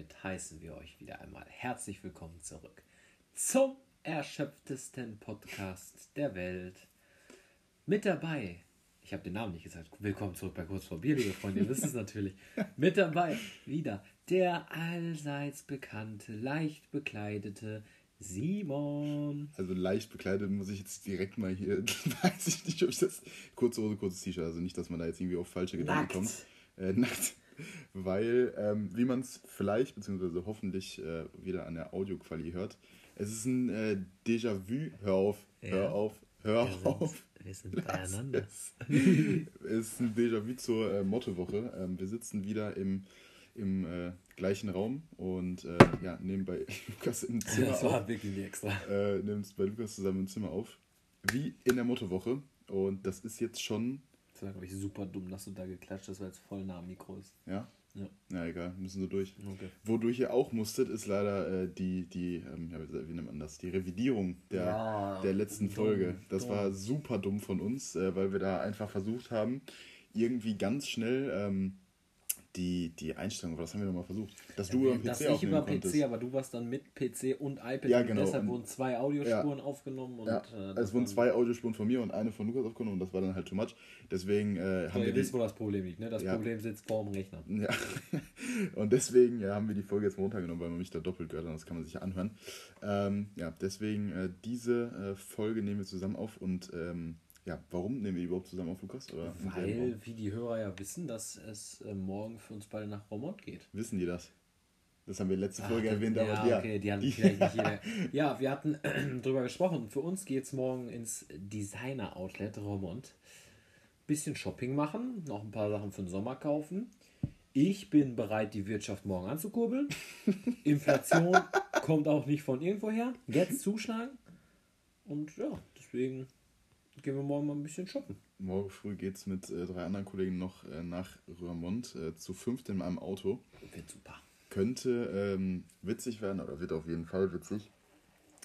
damit heißen wir euch wieder einmal herzlich willkommen zurück zum erschöpftesten Podcast der Welt. Mit dabei, ich habe den Namen nicht gesagt, willkommen zurück bei Kurz vor Bier, liebe Freunde, ihr wisst es natürlich. Mit dabei wieder der allseits bekannte, leicht bekleidete Simon. Also leicht bekleidet muss ich jetzt direkt mal hier, weiß ich nicht, ob ich das, kurze Hose, kurzes T-Shirt, also nicht, dass man da jetzt irgendwie auf falsche Gedanken Nackt. kommt. Äh, nackt. Weil, ähm, wie man es vielleicht, beziehungsweise hoffentlich äh, wieder an der Audioqualität hört, es ist ein äh, Déjà-vu, hör auf, Ja. hör auf, hör Wir sind- auf. wir sind beieinander. Es ist ein Déjà-vu zur äh, Mottowoche. Ähm, wir sitzen wieder im, im äh, gleichen Raum und äh, ja, nehmen bei Lukas im Zimmer Das auf war wirklich nicht extra. äh, nimmst bei Lukas zusammen im Zimmer auf. Wie in der Mottowoche. Und das ist jetzt schon, Das war, glaube ich, super dumm, dass du da geklatscht hast, weil es voll nah am Mikro ist. ja? Ja. Na egal, müssen so durch. Okay. Wodurch ihr auch musstet, ist leider äh, die, die ähm, ja, wie nennt man das, die Revidierung der, Ja, der letzten dumm, Folge. Das dumm. war super dumm von uns, äh, weil wir da einfach versucht haben, irgendwie ganz schnell ähm, die, die Einstellung, was haben wir nochmal versucht? Dass du über das PC ich aufnehmen über konntest. PC, aber du warst dann mit PC und iPad Ja, und genau, deshalb und- wurden zwei Audiospuren aufgenommen und Ja, äh, es das wurden zwei Audiospuren von mir und eine von Lukas aufgenommen und das war dann halt too much. Deswegen äh, haben Ja, wir ihr wisst, wo das Problem liegt, ne? Das Ja. Problem sitzt vor dem Rechner. Ja, und deswegen ja, haben wir die Folge jetzt mal runtergenommen, weil man mich da doppelt gehört hat, das kann man sich ja anhören. Ähm, ja, deswegen äh, diese äh, Folge nehmen wir zusammen auf und ähm, ja, warum nehmen wir die überhaupt zusammen auf, Lukas? Oder Weil, wie die Hörer ja wissen, dass es äh, morgen für uns beide nach Romont geht. Wissen die das? Das haben wir letzte Folge Ach, erwähnt, ja, aber ja. okay, die haben die- vielleicht nicht jeder. Ja, wir hatten drüber gesprochen. Für uns geht es morgen ins Designer-Outlet Romont. Bisschen Shopping machen, noch ein paar Sachen für den Sommer kaufen. Ich bin bereit, die Wirtschaft morgen anzukurbeln. Inflation kommt auch nicht von irgendwoher. Jetzt zuschlagen. Und ja, deswegen gehen wir morgen mal ein bisschen shoppen. Morgen früh geht es mit äh, drei anderen Kollegen noch äh, nach Röhrmond, äh, zu fünft in meinem Auto. Wird super. könnte ähm, witzig werden oder wird auf jeden Fall witzig.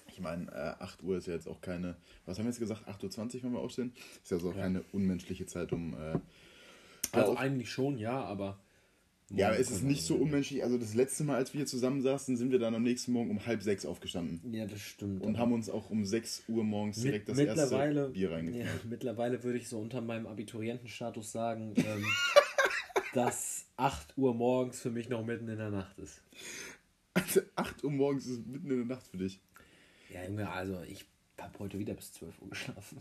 Ich meine, äh, 8 Uhr ist ja jetzt auch keine, was haben wir jetzt gesagt, 8.20 Uhr, wenn wir aufstehen? Ist ja so auch Ja. keine unmenschliche Zeit, um. Äh, Also auf- eigentlich schon, ja, aber. Ja, morgen es ist nicht so unmenschlich. Also das letzte Mal, als wir hier zusammen saßen, sind wir dann am nächsten Morgen um halb sechs aufgestanden. Ja, das stimmt. Und aber- haben uns auch um 6 Uhr morgens direkt das mittlerweile, erste Bier reingeknallt. ja, mittlerweile würde ich so unter meinem Abiturientenstatus sagen, ähm, dass 8 Uhr morgens für mich noch mitten in der Nacht ist. Also 8 Uhr morgens ist mitten in der Nacht für dich. Ja, Junge, also ich habe heute wieder bis 12 Uhr geschlafen.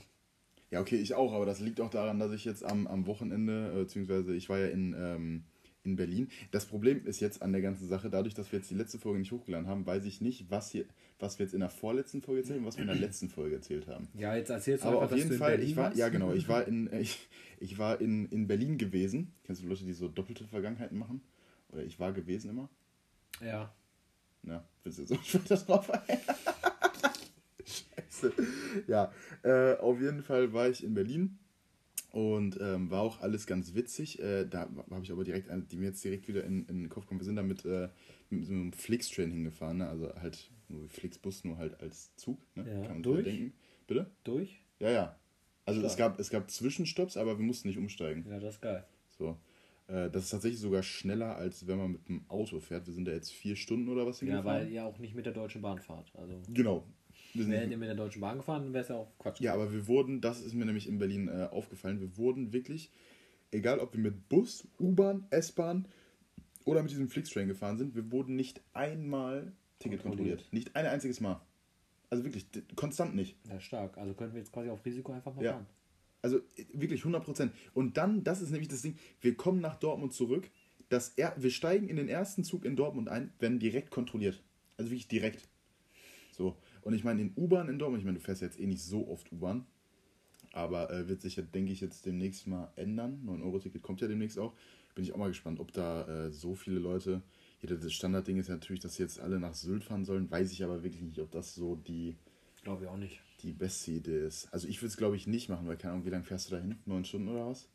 Ja, okay, ich auch, aber das liegt auch daran, dass ich jetzt am, am Wochenende, äh, beziehungsweise ich war ja in, ähm, in Berlin. Das Problem ist jetzt an der ganzen Sache, dadurch, dass wir jetzt die letzte Folge nicht hochgeladen haben, weiß ich nicht, was, hier, was wir jetzt in der vorletzten Folge erzählen und was wir in der letzten Folge erzählt haben. Ja, jetzt erzählst du Aber einfach, auf jeden Fall, ich war, warst. ja genau, ich war in, ich, ich war in, in Berlin gewesen. Kennst du Leute, die so doppelte Vergangenheiten machen? Oder ich war gewesen immer? Ja. Na, willst du jetzt auch weiter drauf ein? Scheiße. Ja, äh, auf jeden Fall war ich in Berlin und ähm, war auch alles ganz witzig. Äh, da habe ich aber direkt, eine, die mir jetzt direkt wieder in, in den Kopf kommen. Wir sind da mit, äh, mit so einem Flixtrain hingefahren, ne? also halt nur Flixbus, nur halt als Zug. Ne? Ja, Kann man durch? ja denken. Bitte? Durch? Ja, ja. Also es gab, es gab Zwischenstopps, aber wir mussten nicht umsteigen. Ja, das ist geil. So. Äh, das ist tatsächlich sogar schneller, als wenn man mit dem Auto fährt. Wir sind da jetzt vier Stunden oder was Ja, hingefahren. weil ihr auch nicht mit der Deutschen Bahn fahrt. Also, Genau. Wir sind wärt ihr mit der Deutschen Bahn gefahren, wäre es ja auch Quatsch. ja, aber wir wurden, das ist mir nämlich in Berlin äh, aufgefallen, wir wurden wirklich, egal ob wir mit Bus, U-Bahn, S-Bahn oder mit diesem Flixtrain gefahren sind, wir wurden nicht einmal Ticket Kontrolliert. kontrolliert. Nicht ein einziges Mal. Also wirklich, konstant nicht. Ja, stark. Also könnten wir jetzt quasi auf Risiko einfach mal Ja. fahren. Also äh, wirklich 100%. Und dann, das ist nämlich das Ding, wir kommen nach Dortmund zurück, das er, wir steigen in den ersten Zug in Dortmund ein, werden direkt kontrolliert. Also wirklich direkt. So. Und ich meine, in U-Bahn in Dortmund, ich meine, du fährst jetzt eh nicht so oft U-Bahn, aber äh, wird sich ja, denke ich, jetzt demnächst mal ändern. 9-Euro-Ticket kommt ja demnächst auch. Bin ich auch mal gespannt, ob da äh, so viele Leute. Jeder, das Standardding ist ja natürlich, dass sie jetzt alle nach Sylt fahren sollen. Weiß ich aber wirklich nicht, ob das so die, Glaube ich auch nicht. die beste Idee ist. Also ich würde es, glaube ich, nicht machen, weil keine Ahnung, wie lange fährst du dahin? Neun Stunden oder was?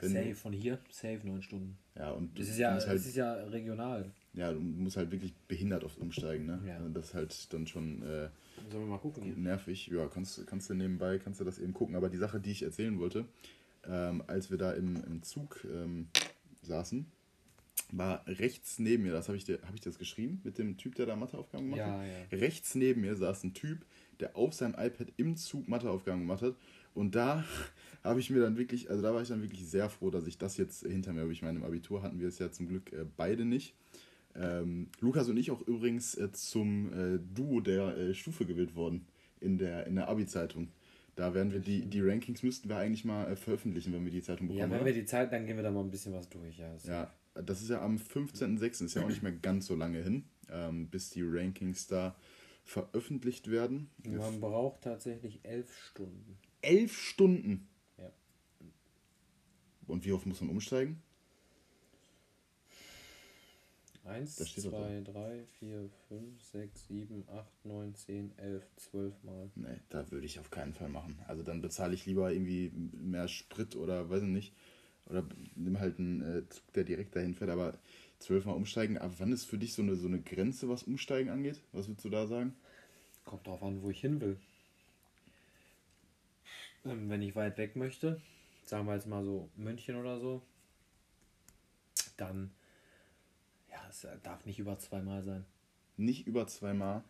Wenn- Safe von hier, safe neun Stunden. Ja, und Das ist ja, halt, ist ja regional. Ja, du musst halt wirklich behindert oft umsteigen, ne? Ja. Das ist halt dann schon äh, Sollen wir mal gucken nervig. Ja, kannst, kannst du nebenbei, kannst du das eben gucken. Aber die Sache, die ich erzählen wollte, ähm, als wir da im, im Zug ähm, saßen, war rechts neben mir, das habe ich, dir- hab ich das geschrieben, mit dem Typ, der da Matheaufgaben gemacht Ja, hat. ja. Rechts neben mir saß ein Typ, der auf seinem iPad im Zug Matheaufgaben gemacht hat. Und da habe ich mir dann wirklich, also da war ich dann wirklich sehr froh, dass ich das jetzt hinter mir habe. Ich meine, im Abitur hatten wir es ja zum Glück äh, beide nicht. Ähm, Lukas und ich auch übrigens äh, zum äh, Duo der äh, Stufe gewählt worden in der, in der Abi-Zeitung. Da werden wir die, die Rankings müssten wir eigentlich mal äh, veröffentlichen, wenn wir die Zeitung bekommen. Ja, wenn wir die Zeit, dann gehen wir da mal ein bisschen was durch. Ja, ist- Ja, das ist ja am 15.06. ist ja auch nicht mehr ganz so lange hin, ähm, bis die Rankings da veröffentlicht werden. Man braucht tatsächlich elf Stunden. Elf Stunden. Ja. Und wie oft muss man umsteigen? Eins, Da steht doch zwei, drei, vier, fünf, sechs, sieben, acht, neun, zehn, elf, zwölf Mal. Nee, da würde ich auf keinen Fall machen. Also dann bezahle ich lieber irgendwie mehr Sprit oder weiß ich nicht. Oder nimm halt einen äh, Zug, der direkt dahin fährt, aber zwölfmal umsteigen. Aber wann ist für dich so eine, so eine Grenze, was Umsteigen angeht? Was würdest du da sagen? Kommt drauf an, wo ich hin will. Ähm, wenn ich weit weg möchte, sagen wir jetzt mal so München oder so, dann ja, es äh, darf nicht über zweimal sein. Nicht über zweimal.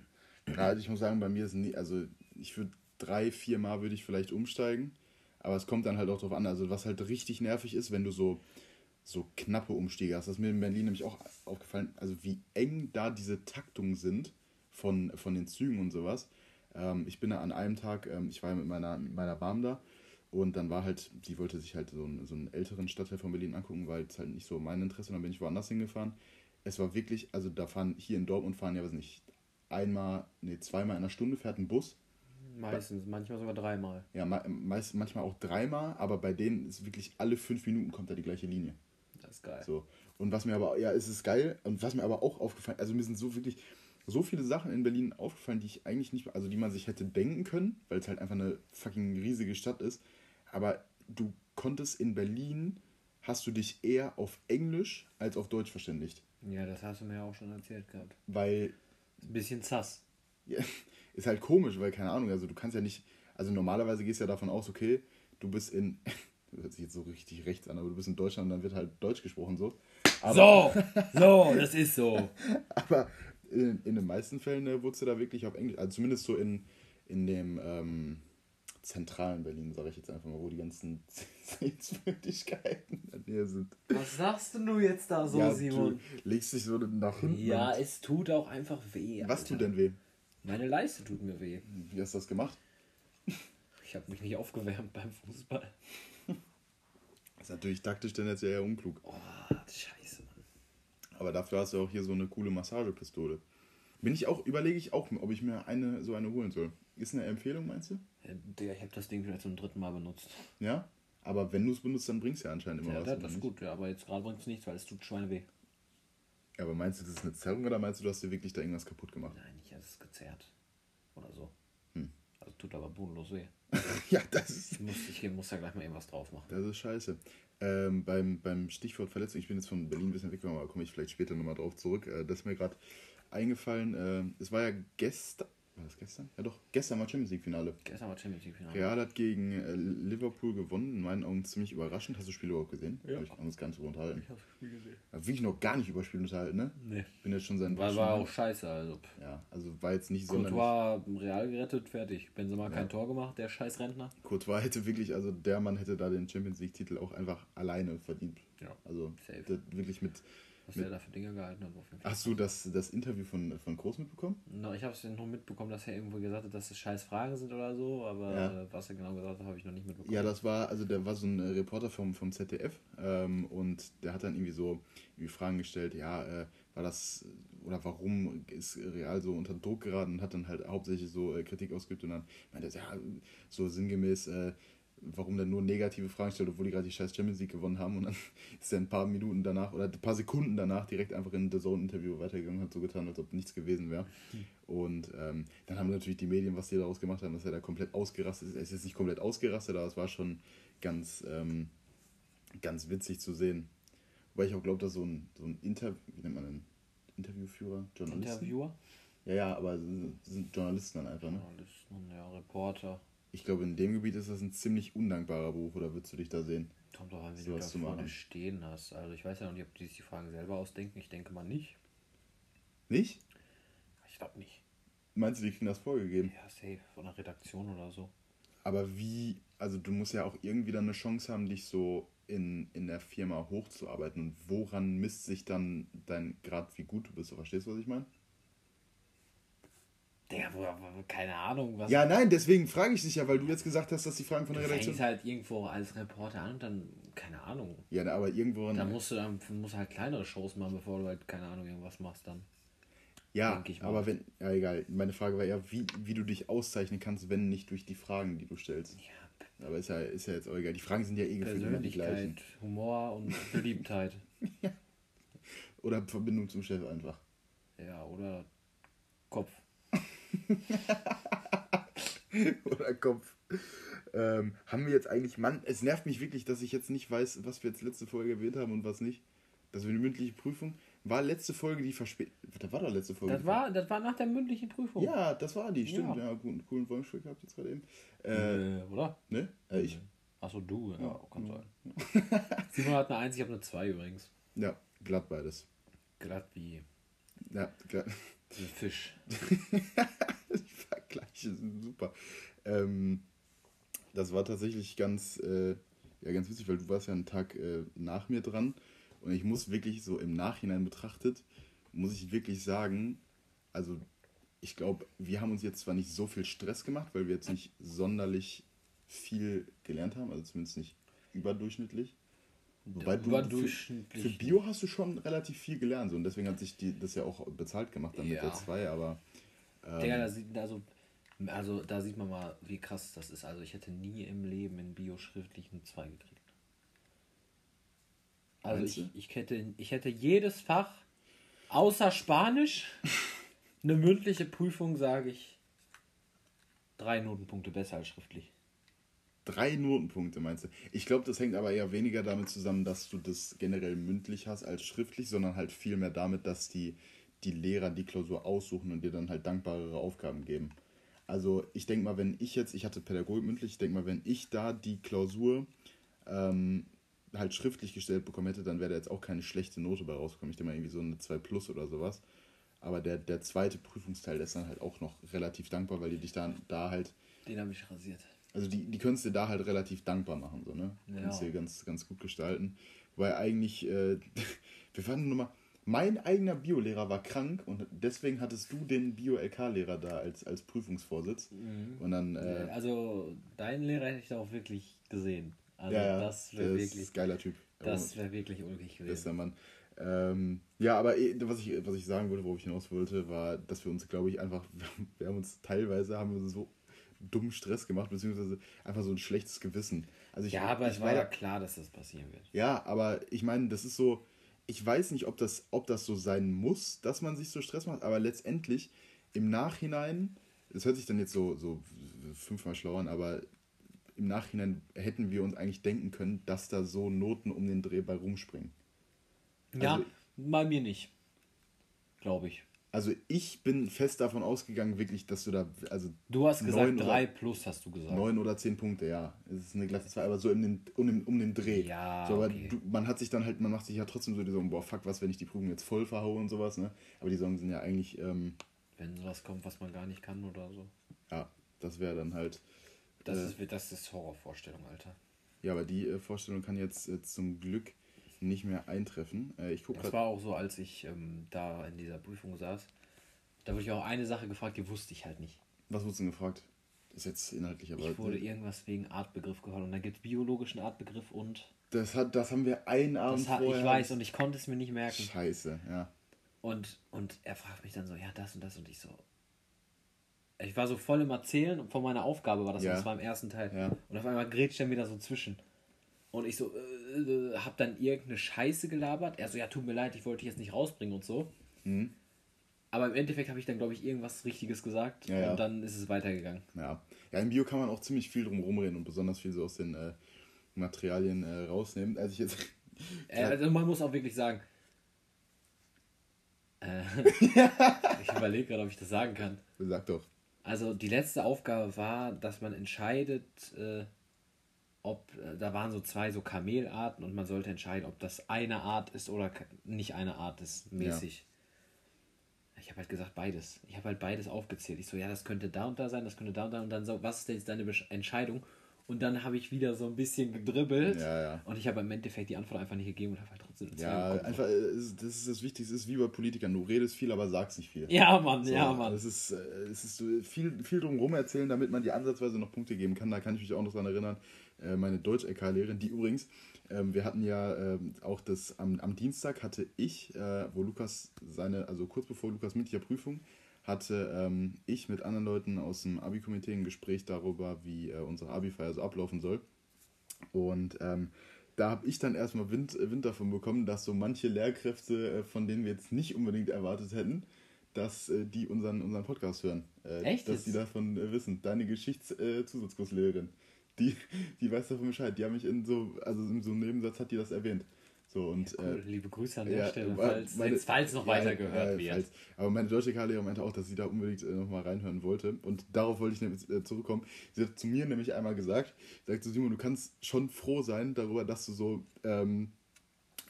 Ja, Also ich muss sagen, bei mir ist nie, also ich würde drei, vier Mal würde ich vielleicht umsteigen. Aber es kommt dann halt auch drauf an. Also was halt richtig nervig ist, wenn du so, so knappe Umstiege hast. Das ist mir in Berlin nämlich auch aufgefallen. Also wie eng da diese Taktungen sind von, von den Zügen und sowas. Ähm, ich bin da an einem Tag, ähm, ich war ja mit meiner, mit meiner Mom da. Und dann war halt, die wollte sich halt so einen, so einen älteren Stadtteil von Berlin angucken, weil es halt nicht so mein Interesse. Und dann bin ich woanders hingefahren. Es war wirklich, also da fahren hier in Dortmund fahren ja, weiß nicht, einmal, nee, zweimal in einer Stunde fährt ein Bus. Meistens, manchmal sogar dreimal. Ja, me- meist, manchmal auch dreimal, aber bei denen ist wirklich alle fünf Minuten kommt da die gleiche Linie. Das ist geil. So. Und was mir aber, ja, es ist geil. Und was mir aber auch aufgefallen, also mir sind so wirklich so viele Sachen in Berlin aufgefallen, die ich eigentlich nicht, also die man sich hätte denken können, weil es halt einfach eine fucking riesige Stadt ist. Aber du konntest in Berlin, hast du dich eher auf Englisch als auf Deutsch verständigt. Ja, das hast du mir ja auch schon erzählt gehabt. Weil Ein bisschen sass. Ja, ist halt komisch, weil keine Ahnung, also du kannst ja nicht, also normalerweise gehst du ja davon aus, okay, du bist in, das hört sich jetzt so richtig rechts an, aber du bist in Deutschland und dann wird halt Deutsch gesprochen so. Aber, So, so, das ist so. aber in, in den meisten Fällen äh, wurdest du da wirklich auf Englisch, also zumindest so in, in dem ähm, zentralen Berlin, sage ich jetzt einfach mal, wo die ganzen Sehenswürdigkeiten in der Nähe sind. Was sagst du jetzt da so, ja, Simon? du legst dich so nach hinten. Ja, es tut auch einfach weh. Was Alter. tut denn weh? Meine Leiste tut mir weh. Wie hast du das gemacht? Ich habe mich nicht aufgewärmt beim Fußball. Das ist natürlich taktisch dann jetzt eher unklug. Oh, scheiße, Mann. Aber dafür hast du auch hier so eine coole Massagepistole. Bin ich auch, überlege ich auch, ob ich mir eine so eine holen soll. Ist eine Empfehlung, meinst du? Ja, Digga, ich habe das Ding vielleicht zum dritten Mal benutzt. Ja? Aber wenn du es benutzt, dann bringst du ja anscheinend immer Ja, was. das oder ist gut, ja, aber jetzt gerade bringt es nichts, weil es tut Schweine weh. Aber meinst du, das ist eine Zerrung oder meinst du, du hast dir wirklich da irgendwas kaputt gemacht? Nein, nicht, es ist gezerrt. Oder so. Hm. Also tut aber bodenlos weh. ja, das ist, Ich muss, ich muss da gleich mal irgendwas drauf machen. das ist scheiße. Ähm, beim, beim Stichwort Verletzung, ich bin jetzt von Berlin ein bisschen weggegangen, aber komme ich vielleicht später nochmal drauf zurück. Äh, das ist mir gerade eingefallen. Äh, es war ja gestern, war das gestern? Ja doch, gestern war Champions League Finale. Gestern war Champions League Finale. Real hat gegen äh, Liverpool gewonnen, in meinen Augen ziemlich überraschend. Hast du das Spiel überhaupt gesehen? Ja. Hab Ich gar nicht drüber unterhalten. Ich hab's Spiel gesehen. Hab wirklich noch gar nicht über Spiel unterhalten, ne? Nee. Bin jetzt schon seit War, war auch scheiße, also. Ja, also war jetzt nicht sonderlich. Courtois Real gerettet, fertig. Benzema kein Tor gemacht, der scheiß Rentner. Courtois hätte wirklich, also der Mann hätte da den Champions League-Titel auch einfach alleine verdient. Ja. Also Safe. das wirklich mit. Was der da für Dinge gehalten hat. Auf jeden Fall. Hast du das, das Interview von, von Groß mitbekommen? No, ich habe es noch mitbekommen, dass er irgendwo gesagt hat, dass es scheiß Fragen sind oder so, aber Ja. äh, was er genau gesagt hat, habe ich noch nicht mitbekommen. Ja, das war, also der war so ein äh, Reporter vom, vom ZDF ähm, und der hat dann irgendwie so irgendwie Fragen gestellt, ja, äh, war das oder warum ist Real so unter Druck geraten und hat dann halt hauptsächlich so äh, Kritik ausgeübt und dann meinte er, ja, so sinngemäß, äh, warum dann nur negative Fragen stellt, obwohl die gerade die scheiß Champions League gewonnen haben und dann ist er ein paar Minuten danach oder ein paar Sekunden danach direkt einfach in The Zone-Interview weitergegangen und hat so getan, als ob nichts gewesen wäre. Und ähm, dann haben natürlich die Medien, was die daraus gemacht haben, dass er da komplett ausgerastet ist. Er ist jetzt nicht komplett ausgerastet, aber es war schon ganz, ähm, ganz witzig zu sehen. Wobei ich auch glaube, dass so ein, so ein Interview, wie nennt man denn? Interviewführer? Journalisten? Interviewer? Ja, ja, aber sind Journalisten dann einfach, ne? Journalisten, ja, Reporter. Ich glaube, in dem Gebiet ist das ein ziemlich undankbarer Beruf, oder würdest du dich da sehen? Kommt doch an, wie sowas du da vorne stehen hast. Also ich weiß ja noch nicht, ob die sich die Fragen selber ausdenken. Ich denke mal nicht. Nicht? Ich glaube nicht. Meinst du, die kriegen das vorgegeben? Ja, safe. Von der Redaktion oder so. Aber wie, also du musst ja auch irgendwie dann eine Chance haben, dich so in, in der Firma hochzuarbeiten. Und woran misst sich dann dein Grad, wie gut du bist? So, Verstehst du, was ich meine? Wo- keine Ahnung, was. Ja, nein, deswegen frage ich dich ja, weil du jetzt gesagt hast, dass die Fragen von der du Redaktion. fängst halt irgendwo als Reporter an und dann, keine Ahnung. Ja, aber irgendwo. Da musst du dann musst halt kleinere Shows machen, bevor du halt, keine Ahnung, irgendwas machst dann. ja, denk ich mal. aber wenn. Ja, egal. Meine Frage war eher, wie, wie du dich auszeichnen kannst, wenn nicht durch die Fragen, die du stellst. Ja, Aber ist ja, ist ja jetzt auch egal. Die Fragen sind ja eh gefühlt immer die gleichen. Persönlichkeit, Humor und Beliebtheit. Oder Verbindung zum Chef einfach. ja, oder Kopf. Oder Kopf. Ähm, haben wir jetzt eigentlich, Mann, es nervt mich wirklich, dass ich jetzt nicht weiß, was wir jetzt letzte Folge erwähnt haben und was nicht. Dass wir eine mündliche Prüfung. War letzte Folge die verspätet. Das war doch letzte Folge. Das war, das war nach der mündlichen Prüfung. Ja, das war die, stimmt. Ja. Ja, gut, einen coolen Wollenstück gehabt jetzt gerade eben. Äh, Äh, oder? ne? Äh, ich. Achso, du, ja, kann sein. Simon hat eine 1, ich habe eine 2 übrigens. Ja, glatt beides. Glatt wie Ja, glatt. Ein Fisch. die Vergleiche sind super. Ähm, das war tatsächlich ganz, äh, ja, ganz witzig, weil du warst ja einen Tag äh, nach mir dran und ich muss wirklich so im Nachhinein betrachtet, muss ich wirklich sagen, also ich glaube, wir haben uns jetzt zwar nicht so viel Stress gemacht, weil wir jetzt nicht sonderlich viel gelernt haben, also zumindest nicht überdurchschnittlich. Wobei du für, Überdurchschnittlich. für Bio hast du schon relativ viel gelernt so, und deswegen hat sich die, das ja auch bezahlt gemacht dann mit Ja. der 2, aber Digga, da sieht, also, also da sieht man mal, wie krass das ist. Also ich hätte nie im Leben in Bio schriftlich eine 2 gekriegt. Also ich, ich, hätte, ich hätte jedes Fach, außer Spanisch, eine mündliche Prüfung, sage ich, drei Notenpunkte besser als schriftlich. Drei Notenpunkte meinst du? Ich glaube, das hängt aber eher weniger damit zusammen, dass du das generell mündlich hast als schriftlich, sondern halt vielmehr damit, dass die, die Lehrer die Klausur aussuchen und dir dann halt dankbarere Aufgaben geben. Also ich denke mal, wenn ich jetzt, ich hatte Pädagogik mündlich, ich denke mal, wenn ich da die Klausur ähm, halt schriftlich gestellt bekommen hätte, dann wäre da jetzt auch keine schlechte Note bei rausgekommen. Ich denke mal irgendwie so eine 2 plus oder sowas. Aber der, der zweite Prüfungsteil ist dann halt auch noch relativ dankbar, weil die dich dann da halt Den habe ich rasiert. Also die, die könntest du da halt relativ dankbar machen, so, ne? Ja. Kannst du ganz, ganz gut gestalten. Weil eigentlich, äh, wir fanden nur mal, mein eigener Biolehrer war krank und deswegen hattest du den Bio-LK-Lehrer da als, als Prüfungsvorsitz. Mhm. Und dann, äh, Also deinen Lehrer hätte ich da auch wirklich gesehen. Also ja, das wäre wirklich, ist ein geiler Typ. das wäre wirklich ulkig gewesen. Bester Mann. Ähm, ja, aber eh, was ich, was ich sagen wollte, worauf ich hinaus wollte, war, dass wir uns, glaube ich, einfach, wir haben uns teilweise haben wir so dummen Stress gemacht, beziehungsweise einfach so ein schlechtes Gewissen. Also ich, Ja, aber ich es war ja klar, dass das passieren wird. Ja, aber ich meine, das ist so, ich weiß nicht, ob das, ob das so sein muss, dass man sich so Stress macht, aber letztendlich im Nachhinein, das hört sich dann jetzt so, so fünfmal schlau an, aber im Nachhinein hätten wir uns eigentlich denken können, dass da so Noten um den Dreh bei rumspringen. Ja, Also- bei mir nicht. Glaube ich. Also ich bin fest davon ausgegangen, wirklich, dass du da, also Du hast gesagt 3 plus, hast du gesagt. neun oder zehn Punkte, ja. Es ist eine glatte zwei, aber so um den, um den, um den Dreh. Ja, so, aber okay. du, man hat sich dann halt, man macht sich ja trotzdem so die Sorgen, boah, fuck, was, wenn ich die Prüfung jetzt voll verhaue und sowas, ne? Aber die Sorgen sind ja eigentlich, ähm, Wenn sowas kommt, was man gar nicht kann oder so. ja, das wäre dann halt, Das, Äh. ist, das ist Horrorvorstellung, Alter. ja, aber die äh, Vorstellung kann jetzt äh, zum Glück nicht mehr eintreffen. Äh, ich gucke Das gerade, war auch so, als ich ähm, da in dieser Prüfung saß. Da wurde ich auch eine Sache gefragt, die wusste ich halt nicht. was wurdest du denn gefragt? Ist jetzt inhaltlich, aber Ich wurde irgendwas wegen Artbegriff gehauen. Und da gibt es biologischen Artbegriff und. das, hat, das haben wir einen Abend Das hat, ich vorher. weiß und ich konnte es mir nicht merken. Scheiße, ja. Und, und er fragt mich dann so, ja, das und das und ich so. Ich war so voll im Erzählen und von meiner Aufgabe war das, Ja. das war im ersten Teil. Ja. Und auf einmal grätscht er mir da so zwischen. Und ich so, äh, äh, hab dann irgendeine Scheiße gelabert. Er so, ja, tut mir leid, ich wollte dich jetzt nicht rausbringen und so. Mhm. Aber im Endeffekt habe ich dann, glaube ich, irgendwas Richtiges gesagt. Ja, ja. Und dann ist es weitergegangen. Ja. ja, im Bio kann man auch ziemlich viel drum rumreden und besonders viel so aus den äh, Materialien äh, rausnehmen. Als ich jetzt. Also man muss auch wirklich sagen. Äh, ich überlege gerade, ob ich das sagen kann. Sag doch. Also die letzte Aufgabe war, dass man entscheidet, äh, ob äh, da waren so zwei so Kamelarten und man sollte entscheiden, ob das eine Art ist oder nicht eine Art ist, mäßig. Ich habe halt gesagt beides. Ich habe halt beides aufgezählt. Ich so, ja, das könnte da und da sein, das könnte da und da und dann so, was ist denn jetzt deine Entscheidung? Und dann habe ich wieder so ein bisschen gedribbelt Ja, ja. und ich habe im Endeffekt die Antwort einfach nicht gegeben und habe halt trotzdem Ja, einfach, äh, das ist das Wichtigste, es ist wie bei Politikern. Du redest viel, aber sagst nicht viel. Ja, Mann, So, ja, Mann. Es ist, äh, es ist viel, viel drum erzählen, damit man die ansatzweise noch Punkte geben kann. Da kann ich mich auch noch dran erinnern. Äh, meine Deutsch-LK-Lehrerin, die übrigens, ähm, wir hatten ja ähm, auch das, am, am Dienstag hatte ich, äh, wo Lukas seine, also kurz bevor Lukas mündlicher Prüfung, hatte ähm, ich mit anderen Leuten aus dem Abi-Komitee ein Gespräch darüber, wie äh, unsere Abi-Feier so ablaufen soll. Und ähm, da habe ich dann erstmal Wind, äh, Wind davon bekommen, dass so manche Lehrkräfte, äh, von denen wir jetzt nicht unbedingt erwartet hätten, dass äh, die unseren, unseren Podcast hören. Äh, Echt Dass die davon äh, wissen. Deine Geschichtszusatzkurslehrerin, die, die weiß davon Bescheid. Die haben mich in so, also in so einem Nebensatz hat die das erwähnt. So und Cool, äh, liebe Grüße an der ja, Stelle, falls, meine- falls noch ja, weiter gehört ja, wird. falls. Aber meine deutsche K-Lehrerin meinte auch, dass sie da unbedingt äh, nochmal reinhören wollte. Und darauf wollte ich nämlich äh, zurückkommen. Sie hat zu mir nämlich einmal gesagt, sagt so, Simon, du kannst schon froh sein darüber, dass du so, ähm,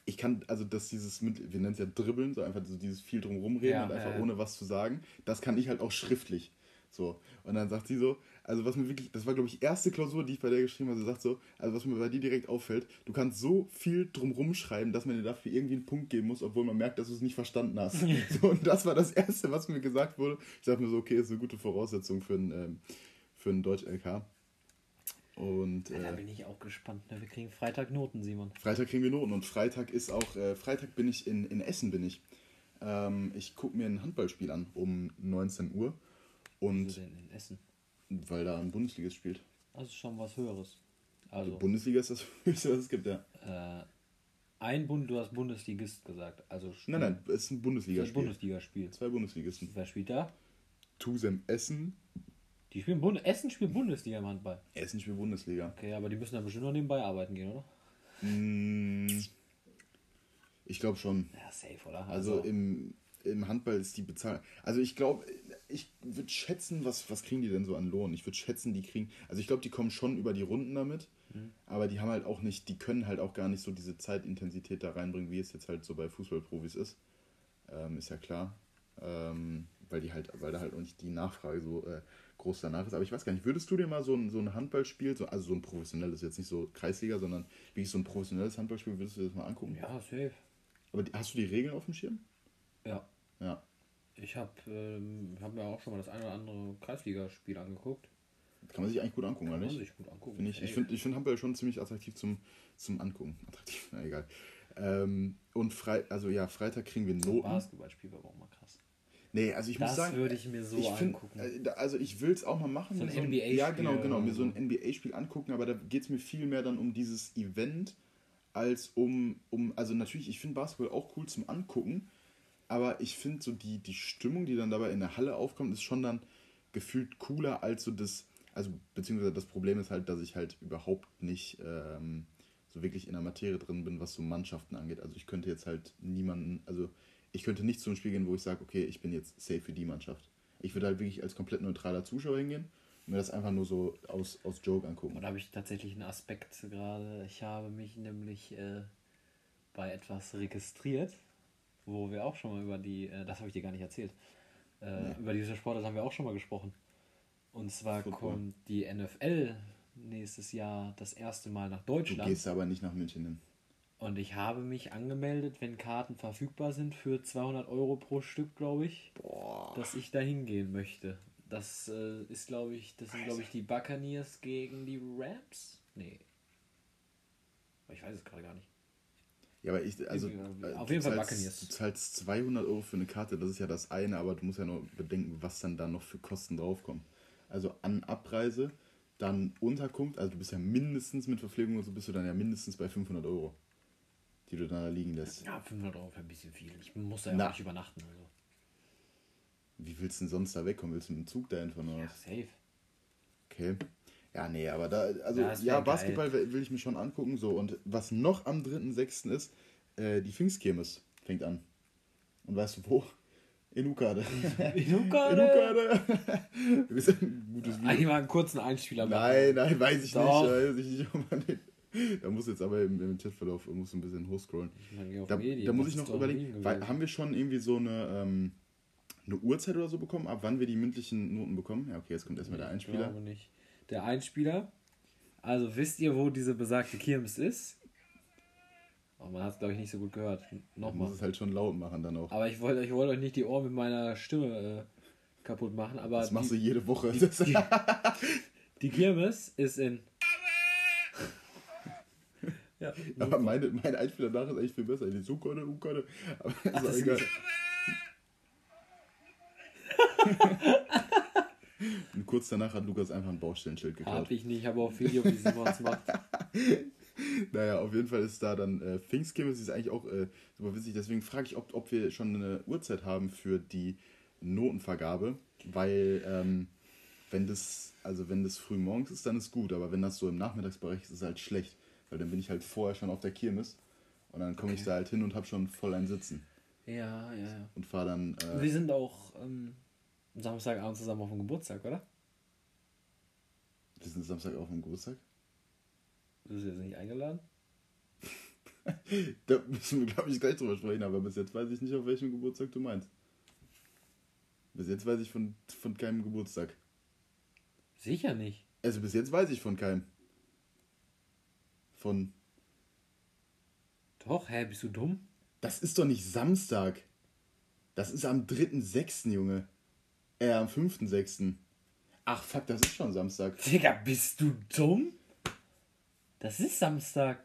ich kann, also dass dieses, mit, wir nennen es ja Dribbeln, so einfach so dieses viel drumherum reden Ja, und einfach ja, ja. ohne was zu sagen, das kann ich halt auch schriftlich. So. Und dann sagt sie so, also was mir wirklich, das war glaube ich erste Klausur, die ich bei der geschrieben habe, sie sagt so, also was mir bei dir direkt auffällt, du kannst so viel drumrum schreiben, dass man dir dafür irgendwie einen Punkt geben muss, obwohl man merkt, dass du es nicht verstanden hast. so, und das war das erste, was mir gesagt wurde. Ich dachte mir so, okay, ist eine gute Voraussetzung für ein, ähm, für ein Deutsch-LK. Und Ja, da äh, bin ich auch gespannt. ne? Wir kriegen Freitag Noten, Simon. Freitag kriegen wir Noten und Freitag ist auch, äh, Freitag bin ich in, in Essen bin ich. Ähm, ich gucke mir ein Handballspiel an um 19 Uhr Wo und denn in Essen? Weil da ein Bundesligist spielt. Das ist schon was Höheres. Also, Bundesliga ist das höchste, was es gibt, ja. äh, ein Bund, du hast Bundesligist gesagt. Also Nein, nein, es ist ein Das Bundesligaspiel. Bundesligaspiel. Zwei Bundesligisten. Wer spielt da? Tusem Essen. Die spielen Bund Essen spielt Bundesliga im Handball. Essen spielt Bundesliga. Okay, aber die müssen dann bestimmt noch nebenbei arbeiten gehen, oder? Mm, Ich glaube schon. Ja, safe, oder? Also im, im Handball ist die Bezahlung. Also ich glaube, ich würde schätzen, was, was kriegen die denn so an Lohn? Ich würde schätzen, die kriegen. Also ich glaube, die kommen schon über die Runden damit. Aber die haben halt auch nicht, die können halt auch gar nicht so diese Zeitintensität da reinbringen, wie es jetzt halt so bei Fußballprofis ist. Ähm, ist ja klar. Ähm, weil die halt, weil da halt auch nicht die Nachfrage so äh, groß danach ist. Aber ich weiß gar nicht, würdest du dir mal so ein, so ein Handballspiel, so, also so ein professionelles, jetzt nicht so Kreisliga, sondern wie so ein professionelles Handballspiel, würdest du dir das mal angucken? ja, safe. Aber die, hast du die Regeln auf dem Schirm? Ja. Ja. Ich habe ähm, hab mir auch schon mal das eine oder andere Kreisligaspiel angeguckt. Kann man sich eigentlich gut angucken, oder Kann man nicht? sich gut angucken. Finde ich, ich finde ich find Handball schon ziemlich attraktiv zum, zum Angucken. Attraktiv, na egal. Ähm, und frei, also ja, Freitag kriegen wir so ein Noten. Basketballspiel war aber auch mal krass. Nee, also ich muss Das sagen, würde ich mir so ich find, angucken. äh, also ich will es auch mal machen. So ein mir NBA-Spiel Ja, genau, genau, mir so ein NBA-Spiel angucken, aber da geht es mir viel mehr dann um dieses Event, als um, um also natürlich, ich finde Basketball auch cool zum Angucken, aber ich finde so die, die Stimmung, die dann dabei in der Halle aufkommt, ist schon dann gefühlt cooler als so das, also beziehungsweise das Problem ist halt, dass ich halt überhaupt nicht ähm, so wirklich in der Materie drin bin, was so Mannschaften angeht. Also ich könnte jetzt halt niemanden, also ich könnte nicht zu einem Spiel gehen, wo ich sage, okay, ich bin jetzt safe für die Mannschaft. Ich würde halt wirklich als komplett neutraler Zuschauer hingehen und mir das einfach nur so aus, aus Joke angucken. Und da habe ich tatsächlich einen Aspekt gerade. Ich habe mich nämlich äh, bei etwas registriert, wo wir auch schon mal über die, äh, das habe ich dir gar nicht erzählt, äh, Nee. über diese Sportart haben wir auch schon mal gesprochen. Und zwar Football. kommt die NFL nächstes Jahr das erste Mal nach Du Deutschland. gehst aber nicht nach München hin. Und ich habe mich angemeldet, wenn Karten verfügbar sind, für 200 Euro pro Stück, glaube ich, Boah. dass ich da hingehen möchte. Das äh, ist, glaube ich, das sind, glaube ich, die Buccaneers gegen die Rams? Nee. Ich weiß es gerade gar nicht. Ja, aber ich, also, äh, auf jeden Fall zahlst- Buccaneers. Du zahlst 200 Euro für eine Karte, das ist ja das eine, aber du musst ja nur bedenken, was dann da noch für Kosten draufkommen. Also an Abreise, dann Unterkunft, also du bist ja mindestens mit Verpflegung und so bist du dann ja mindestens bei 500 Euro, die du dann da liegen lässt. Ja, 500 Euro wäre ein bisschen viel. Ich muss da ja Na. nicht übernachten. Also. Wie willst du denn sonst da wegkommen? Willst du mit dem Zug dahin fahren oder Ja, safe. Okay. Ja, nee, aber da, also ja, Basketball will will ich mir schon angucken. So, und was noch am 3.6. ist, äh, die Pfingstkirmes fängt an. Und weißt du wo? Enukade. Enukade. Wir sind ein gutes Video. Eigentlich mal einen kurzen Einspieler machen. Nein, nein, weiß ich Doch. nicht. Weiß ich nicht. Oh Mann, ey. Da muss jetzt aber im, im Chatverlauf muss ein bisschen hochscrollen. Ich Da, Medien, da muss ich noch überlegen, weil, haben wir schon irgendwie so eine, ähm, eine Uhrzeit oder so bekommen, ab wann wir die mündlichen Noten bekommen? Ja, okay, jetzt kommt erstmal der Ich Einspieler. glaube nicht. Der Einspieler. Also wisst ihr, wo diese besagte Kirmes ist? Oh, man hat es, glaube ich, nicht so gut gehört. Man Nochmal. muss es halt schon laut machen dann auch. Aber ich wollte ich wollte euch nicht die Ohren mit meiner Stimme äh, kaputt machen. Aber Das machst du die, jede Woche. die, die Kirmes ist in. ja, aber meine, mein Einspieler nach ist echt viel besser. Die Ukade, Ukade. Aber ist Ach, egal. kurz danach hat Lukas einfach ein Baustellenschild Hab geklaut. ich nicht, ich habe auch Video, wie Simons macht. Naja, auf jeden Fall ist da dann äh, Pfingstkirmes, die ist eigentlich auch äh, super witzig. Deswegen frage ich, ob, ob wir schon eine Uhrzeit haben für die Notenvergabe, weil ähm, wenn das, also wenn das früh morgens ist, dann ist gut, aber wenn das so im Nachmittagsbereich ist, ist es halt schlecht, weil dann bin ich halt vorher schon auf der Kirmes und dann komme ich Okay. da halt hin und habe schon voll ein Sitzen Ja, ja, ja. und fahre dann. Äh, Wir sind auch ähm, Samstagabend zusammen auf dem Geburtstag, oder? Wir sind Samstag auf dem Geburtstag. Du bist jetzt nicht eingeladen? Da müssen wir, glaube ich, gleich drüber sprechen, aber bis jetzt weiß ich nicht, auf welchem Geburtstag du meinst. Bis jetzt weiß ich von, von keinem Geburtstag. Sicher nicht. Also bis jetzt weiß ich von keinem. Von. Doch, hä, bist du dumm? Das ist doch nicht Samstag. Das ist am 3.6., Junge. Äh, am 5.6. Ach fuck, das ist schon Samstag. Digga, bist du dumm? Das ist Samstag.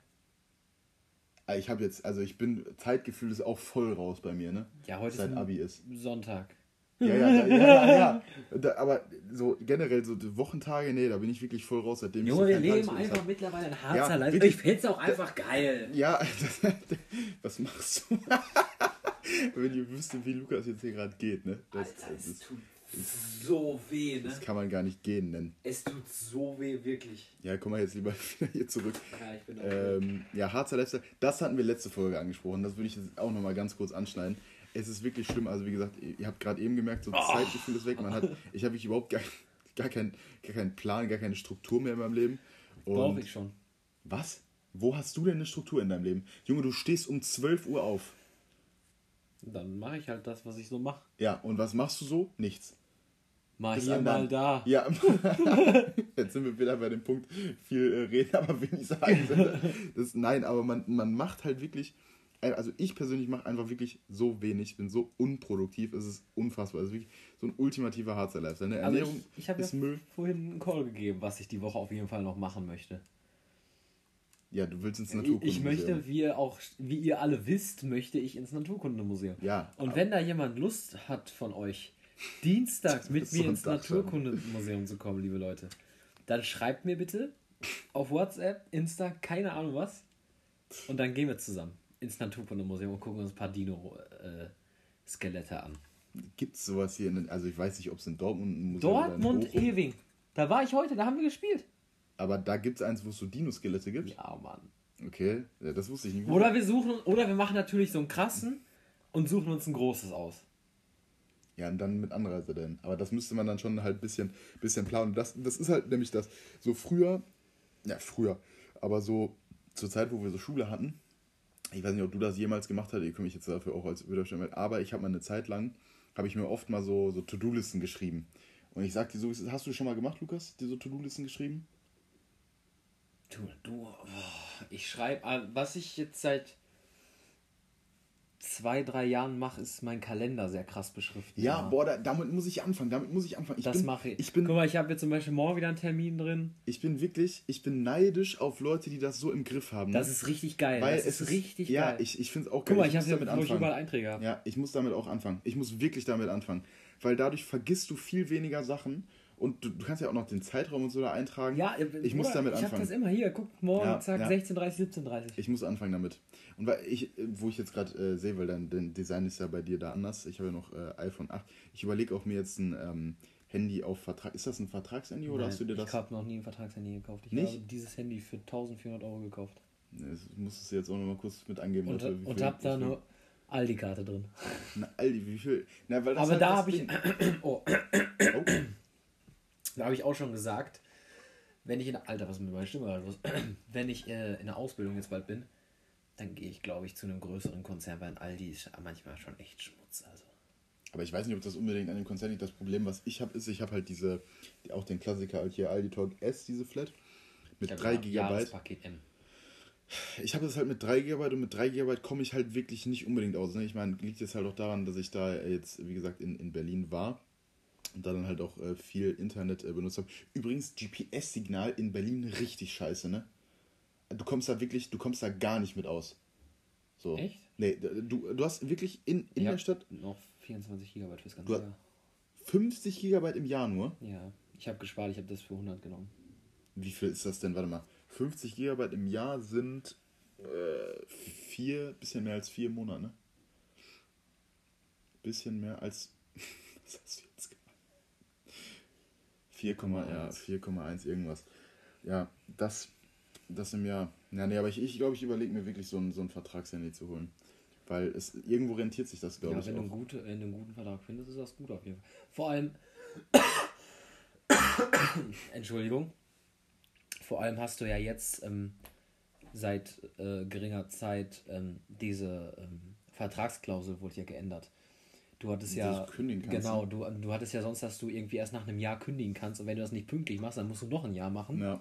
Ah, Ich habe jetzt, also ich bin, Zeitgefühl ist auch voll raus bei mir, ne? Ja, heute Seit ist Abi ist. Sonntag. Ja, ja, da, ja, ja, ja. Da, aber so generell so die Wochentage, nee, da bin ich wirklich voll raus, seitdem Junge, ich wir so keinen leben einfach hab. mittlerweile in Ja, Harzer Life. wirklich. Ich find's auch einfach geil. Ja, das, was machst du? Wenn ihr wüsstet, wie Lukas jetzt hier gerade geht, ne? Das, Alter, das, ist, tut so weh, ne? das kann man gar nicht gehen nennen. Es tut so weh, wirklich. Ja, komm mal jetzt lieber wieder hier zurück. Ja, ich bin auch Ähm, ja, Harzer Lifestyle, das hatten wir letzte Folge angesprochen. Das würde ich jetzt auch nochmal ganz kurz anschneiden. Es ist wirklich schlimm. Also, wie gesagt, ihr habt gerade eben gemerkt, so das Zeitgefühl ist weg. Man hat, ich habe überhaupt gar, gar, keinen, gar keinen Plan, gar keine Struktur mehr in meinem Leben. Brauche ich schon. was? Wo hast du denn eine Struktur in deinem Leben? Junge, du stehst um 12 Uhr auf. Dann mache ich halt das, was ich so mache. Ja, und was machst du so? Nichts. Mal Bis hier, mal da. Ja, jetzt sind wir wieder bei dem Punkt, viel äh, reden, aber wenig sagen. Das, nein, aber man, man macht halt wirklich, äh, also ich persönlich mache einfach wirklich so wenig, bin so unproduktiv, es ist unfassbar. Es ist wirklich so ein ultimativer Harzer Lifestyle. Ne? Also Ernährung ich, ich habe ja Müll. vorhin einen Call gegeben, was ich die Woche auf jeden Fall noch machen möchte. Ja, du willst ins Naturkundemuseum. ich möchte, wie ihr auch, wie ihr alle wisst, möchte ich ins Naturkundemuseum. Ja, Und wenn da jemand Lust hat von euch, dienstags mit mir ins. Naturkundemuseum zu kommen, liebe Leute, dann schreibt mir bitte auf WhatsApp, Insta, keine Ahnung was. Und dann gehen wir zusammen ins Naturkundemuseum und gucken uns ein paar Dino-Skelette an. Gibt es sowas hier? In, den- also ich weiß nicht, ob es in Dortmund ein Museum Dortmund, Ewing. Da war ich heute, da haben wir gespielt. Aber da gibt es eins, wo es so Dino-Skelette gibt? Ja, Mann. Okay, ja, das wusste ich nicht. Oder wir suchen, oder wir machen natürlich so einen krassen und suchen uns ein großes aus. Ja, und dann mit Anreise denn. Aber das müsste man dann schon halt ein bisschen, bisschen planen. Das, das ist halt nämlich das. So früher, ja, früher, aber so zur Zeit, wo wir so Schule hatten, ich weiß nicht, ob du das jemals gemacht hast, ihr könnt mich jetzt dafür auch als Widerstand aber ich habe mal eine Zeit lang, habe ich mir oft mal so, so To-Do-Listen geschrieben. Und ich sag dir so, hast du schon mal gemacht, Lukas, dir so To-Do-Listen geschrieben? Du, du, oh, ich schreibe, was ich jetzt seit zwei, drei Jahren mache, ist mein Kalender sehr krass beschriftet. Ja, boah, da, damit muss ich anfangen, damit muss ich anfangen. Ich das mache ich. Ich bin, Guck mal, ich habe jetzt zum Beispiel morgen wieder einen Termin drin. ich bin wirklich, ich bin neidisch auf Leute, die das so im Griff haben. Das ne? ist richtig geil. Weil das es ist richtig ja, geil. ich, ich finde es auch Guck mal, geil. ich habe muss ja damit wo ich anfangen. überall Einträge habe. Ja, ich muss damit auch anfangen. Ich muss wirklich damit anfangen. Weil dadurch vergisst du viel weniger Sachen und du, du kannst ja auch noch den Zeitraum und so da eintragen. Ja, ich muss damit ich habe anfangen. das immer hier. Guck, morgen, Ja, zack, ja. 16.30, 17.30. Ich muss anfangen damit. Und weil ich, äh, wo ich jetzt gerade äh, sehe, weil dein, dein Design ist ja bei dir da anders. Ich habe ja noch äh, iPhone 8. Ich überlege auch mir jetzt ein ähm, Handy auf Vertrag. Ist das ein Vertragshandy oder hast du dir das? Ich habe noch nie ein Vertragshandy gekauft. Ich Nicht? habe dieses Handy für 1400 Euro gekauft. Das musstest du jetzt auch noch mal kurz mit angeben. Und, wie und hab da eine Aldi-Karte drin. Na, Aldi, wie viel? Na, weil das Aber halt da habe ich. Oh, Oh, da habe ich auch schon gesagt, wenn ich in der. Alter, was mit meiner Stimme los? wenn ich äh, in der Ausbildung jetzt bald bin, dann gehe ich, glaube ich, zu einem größeren Konzern, weil ein Aldi ist manchmal schon echt Schmutz. Also. aber ich weiß nicht, ob das unbedingt an dem Konzern liegt. Das Problem, was ich habe, ist, ich habe halt diese, die, auch den Klassiker halt hier Aldi Talk S, diese Flat. Mit 3 GB. M. Ich habe das halt mit 3 GB und mit 3 GB komme ich halt wirklich nicht unbedingt aus. Ne? Ich meine, liegt jetzt halt auch daran, dass ich da jetzt, wie gesagt, in, in Berlin war und da dann halt auch äh, viel Internet äh, benutzt habe. Übrigens, GPS-Signal in Berlin richtig scheiße, ne? Du kommst da wirklich, du kommst da gar nicht mit aus. So. Echt? Nee, du, du hast wirklich in, in ich der Stadt. Noch 24 Gigabyte fürs ganze Jahr. 50 Gigabyte im Jahr nur? Ja. Ich habe gespart, ich habe das für 100 genommen. Wie viel ist das denn? Warte mal. 50 Gigabyte im Jahr sind äh, vier, bisschen mehr als vier Monate, ne? Bisschen mehr als. Was heißt 4,1 ja, irgendwas. Ja, das, das im Jahr. Ja, nee, aber ich glaube, ich, glaub, ich überlege mir wirklich so ein, so ein Vertragshandy zu holen. Weil es irgendwo rentiert sich das, glaube ja, ich. Wenn. Du einen gute, wenn du einen guten Vertrag findest, ist das gut auf jeden Fall. Vor allem. Entschuldigung. Vor allem hast du ja jetzt ähm, seit äh, geringer Zeit ähm, diese ähm, Vertragsklausel wurde ja geändert. Du hattest ja, kündigen kannst, genau, ne? du, du hattest ja sonst, dass du irgendwie erst nach einem Jahr kündigen kannst und wenn du das nicht pünktlich machst, dann musst du noch ein Jahr machen. Ja,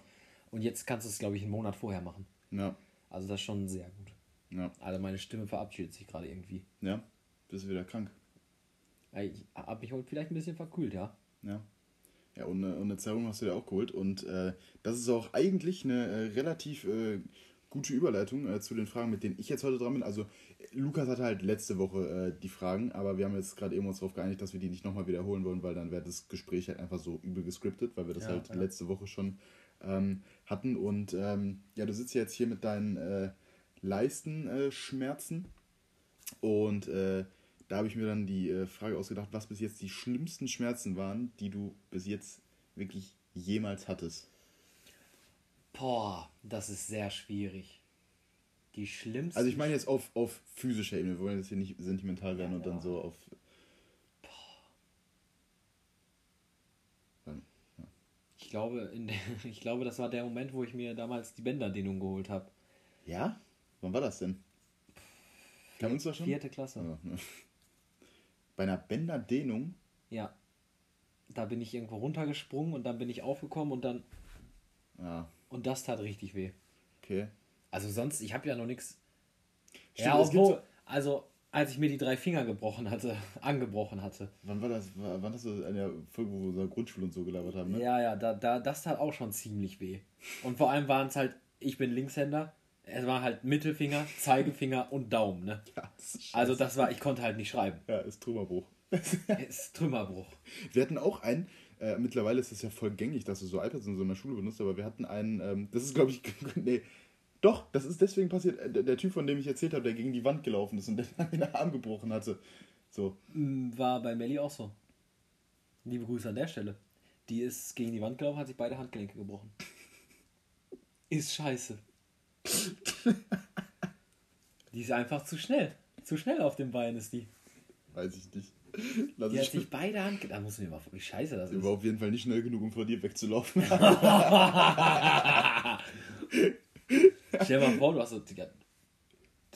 Und jetzt kannst du es, glaube ich, einen Monat vorher machen. ja, Also das ist schon sehr gut. ja, Also meine Stimme verabschiedet sich gerade irgendwie. ja. Bist du wieder krank. Ich habe mich heute vielleicht ein bisschen verkühlt, ja. Ja. Ja, und eine, und eine Zerrung hast du dir auch geholt. Und äh, das ist auch eigentlich eine äh, relativ äh, gute Überleitung äh, zu den Fragen, mit denen ich jetzt heute dran bin. Also, äh, Lukas hatte halt letzte Woche äh, die Fragen, aber wir haben jetzt gerade eben uns darauf geeinigt, dass wir die nicht nochmal wiederholen wollen, weil dann wäre das Gespräch halt einfach so übel gescriptet, weil wir das Ja, halt ja. letzte Woche schon ähm, hatten. Und ähm, ja, du sitzt ja jetzt hier mit deinen äh, Leistenschmerzen. Und äh, da habe ich mir dann die äh, Frage ausgedacht, was bis jetzt die schlimmsten Schmerzen waren, die du bis jetzt wirklich jemals hattest. Boah, das ist sehr schwierig. Die schlimmste. Also ich meine jetzt auf, auf physischer Ebene, wir wollen jetzt hier nicht sentimental werden Ja, und dann ja. so auf... Ich glaube, in der, ich glaube, das war der Moment, wo ich mir damals die Bänderdehnung geholt habe. Ja? Wann war das denn? Kann uns das schon? Vierte Klasse. Ja, ne. Bei einer Bänderdehnung? Ja. Da bin ich irgendwo runtergesprungen und dann bin ich aufgekommen und dann. Ja, Und das tat richtig weh. okay. Also sonst, ich habe ja noch nichts. Ja, obwohl, so- also als ich mir die drei Finger gebrochen hatte, angebrochen hatte. Wann war das? War- Wann hast du in der Folge, wo wir so Grundschule und so gelabert haben, ne? Ja, ja, da, da, das tat auch schon ziemlich weh. Und vor allem waren es halt, ich bin Linkshänder, es war halt Mittelfinger, Zeigefinger und Daumen, ne? Ja, das Also das war, ich konnte halt nicht schreiben. Ja, ist Trümmerbruch. Es ist Trümmerbruch. Wir hatten auch einen, äh, mittlerweile ist es ja voll gängig, dass du so iPads und so in der Schule benutzt, aber wir hatten einen, ähm, das ist glaube ich, nee, doch, das ist deswegen passiert, äh, der, der Typ, von dem ich erzählt habe, der gegen die Wand gelaufen ist und der dann den Arm gebrochen hatte. So, Mm, War bei Melli auch so. Liebe Grüße an der Stelle. Die ist gegen die Wand gelaufen, hat sich beide Handgelenke gebrochen. Ist scheiße. Die ist einfach zu schnell. Zu schnell auf dem Bein ist die. weiß ich nicht. Lass Die hat ich sich beide Handgelenke. Da muss mir mal wie scheiße das war ist. auf jeden Fall nicht schnell genug, um vor dir wegzulaufen. Stell dir mal vor, du hast so.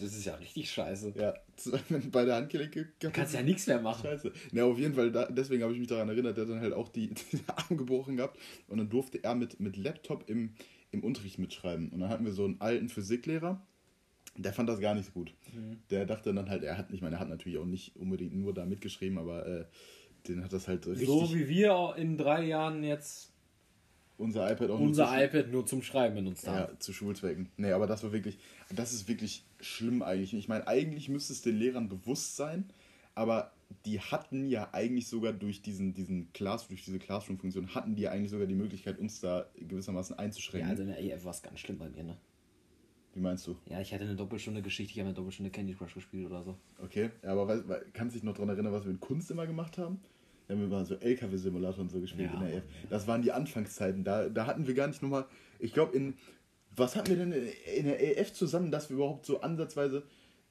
Das ist ja richtig scheiße. ja, wenn beide Handgelenke Du kannst ja nichts mehr machen. Scheiße. Ja, auf jeden Fall, da, deswegen habe ich mich daran erinnert, der hat dann halt auch die, den Arm gebrochen gehabt und dann durfte er mit, mit Laptop im, im Unterricht mitschreiben. Und dann hatten wir so einen alten Physiklehrer, der fand das gar nicht so gut. Mhm. Der dachte dann halt, er hat, ich meine, er hat natürlich auch nicht unbedingt nur da mitgeschrieben, aber äh, den hat das halt richtig, So wie wir in drei Jahren jetzt unser iPad auch unser nur iPad nur zum Schreiben benutzt haben. ja, zu Schulzwecken. Nee, aber das war wirklich, das ist wirklich schlimm eigentlich. Ich meine, eigentlich müsste es den Lehrern bewusst sein, aber die hatten ja eigentlich sogar durch diesen, diesen Class, durch diese Classroom-Funktion, hatten die ja eigentlich sogar die Möglichkeit, uns da gewissermaßen Ja, einzuschränken. also in der EF war es ganz schlimm bei mir, ne? Wie meinst du? Ja, ich hatte eine Doppelstunde Geschichte, ich habe eine Doppelstunde Candy Crush gespielt oder so. Okay, ja, aber weißt, weil- kannst du dich noch daran erinnern, was wir in Kunst immer gemacht haben? Da haben wir mal so LKW-Simulator und so gespielt Ja, in der EF. Das waren die Anfangszeiten. Da, da hatten wir gar nicht nochmal. Ich glaube, in. Was hatten wir denn in der EF zusammen, dass wir überhaupt so ansatzweise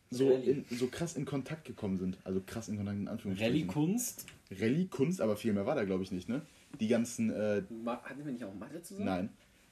so, in, so krass in Kontakt gekommen sind. Also krass in Kontakt in Anführungsstrichen. Rallye-Kunst? Rallye-Kunst, aber viel mehr war da, glaube ich, nicht, ne? Die ganzen. Äh, Hatten wir nicht auch Mathe zusammen? nein.